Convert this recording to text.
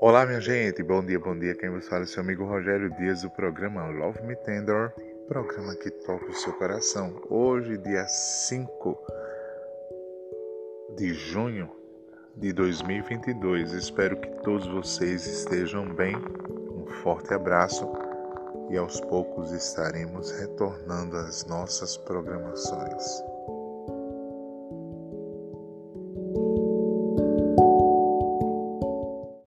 Olá, minha gente, bom dia, bom dia. Quem vos fala é seu amigo Rogério Dias do programa Love Me Tender, programa que toca o seu coração. Hoje, dia 5 de junho de 2022. Espero que todos vocês estejam bem. Um forte abraço e aos poucos estaremos retornando às nossas programações.